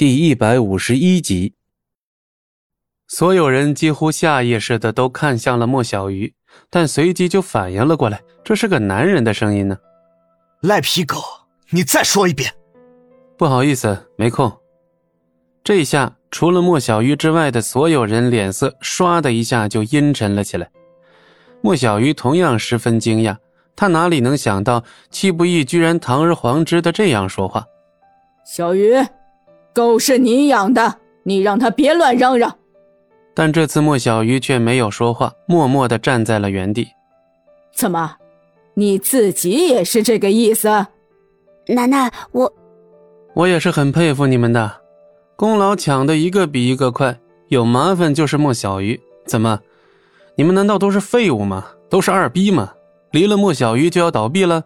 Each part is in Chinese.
第一百五十一集，所有人几乎下意识的都看向了莫小鱼，但随即就反应了过来，这是个男人的声音呢。赖皮狗，你再说一遍。不好意思，没空。这下除了莫小鱼之外的所有人脸色唰的一下就阴沉了起来。莫小鱼同样十分惊讶，他哪里能想到戚不义居然堂而皇之的这样说话。小鱼。狗是你养的，你让他别乱嚷嚷。但这次莫小鱼却没有说话，默默的站在了原地。怎么，你自己也是这个意思？奶奶，我，我也是很佩服你们的，功劳抢的一个比一个快。有麻烦就是莫小鱼，怎么，你们难道都是废物吗？都是二逼吗？离了莫小鱼就要倒闭了？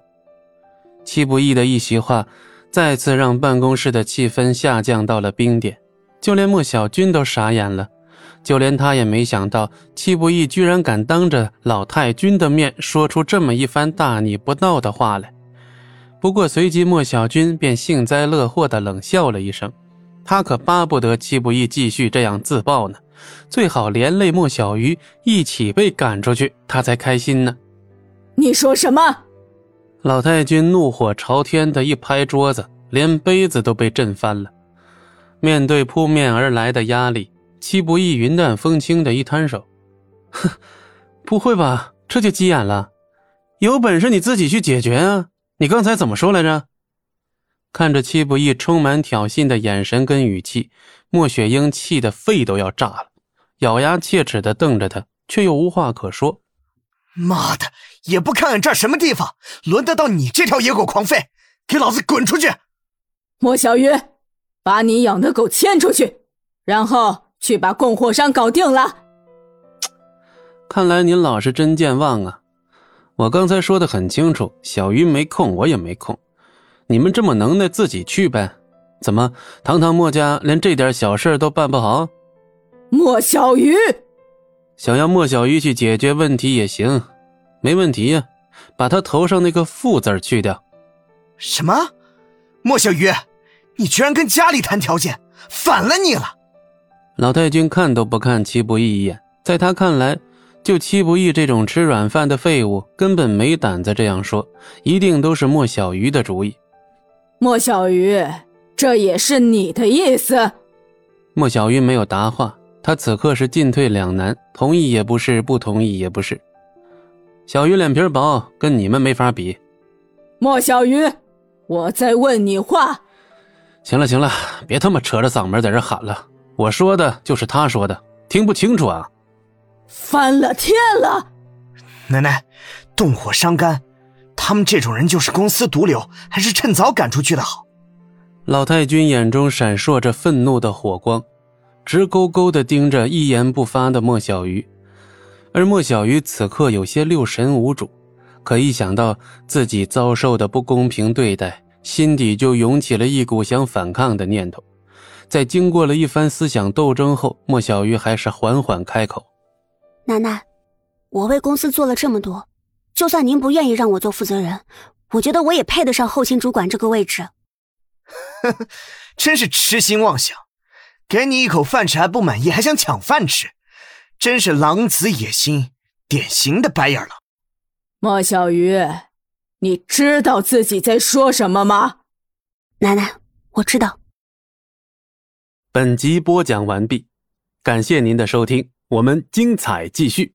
戚不义的一席话。再次让办公室的气氛下降到了冰点，就连莫小军都傻眼了，就连他也没想到戚不义居然敢当着老太君的面说出这么一番大逆不道的话来。不过随即莫小军便幸灾乐祸地冷笑了一声，他可巴不得戚不义继续这样自爆呢，最好连累莫小鱼一起被赶出去，他才开心呢。你说什么？老太君怒火朝天的一拍桌子，连杯子都被震翻了。面对扑面而来的压力，戚不义云淡风轻的一摊手：“哼，不会吧？这就急眼了？有本事你自己去解决啊！你刚才怎么说来着？”看着戚不义充满挑衅的眼神跟语气，莫雪英气得肺都要炸了，咬牙切齿的瞪着他，却又无话可说。妈的，也不看看这什么地方，轮得到你这条野狗狂吠？给老子滚出去！莫小鱼，把你养的狗牵出去，然后去把供货商搞定了。看来您老是真健忘啊！我刚才说的很清楚，小鱼没空，我也没空。你们这么能耐，自己去呗。怎么，堂堂墨家连这点小事都办不好？莫小鱼。想要莫小鱼去解决问题也行，没问题呀，把他头上那个“富”字去掉。什么？莫小鱼，你居然跟家里谈条件，反了你了！老太君看都不看戚不义一眼，在他看来，就戚不义这种吃软饭的废物，根本没胆子这样说，一定都是莫小鱼的主意。莫小鱼，这也是你的意思？莫小鱼没有答话。他此刻是进退两难，同意也不是，不同意也不是。小鱼脸皮薄，跟你们没法比。莫小鱼，我在问你话。行了行了，别他妈扯着嗓门在这喊了。我说的就是他说的，听不清楚啊？翻了天了！奶奶，动火伤肝，他们这种人就是公司毒瘤，还是趁早赶出去的好。老太君眼中闪烁着愤怒的火光。直勾勾地盯着一言不发的莫小鱼，而莫小鱼此刻有些六神无主，可一想到自己遭受的不公平对待，心底就涌起了一股想反抗的念头。在经过了一番思想斗争后，莫小鱼还是缓缓开口：“奶奶，我为公司做了这么多，就算您不愿意让我做负责人，我觉得我也配得上后勤主管这个位置。”呵呵，真是痴心妄想。给你一口饭吃还不满意，还想抢饭吃，真是狼子野心，典型的白眼狼。莫小鱼，你知道自己在说什么吗？奶奶，我知道。本集播讲完毕，感谢您的收听，我们精彩继续。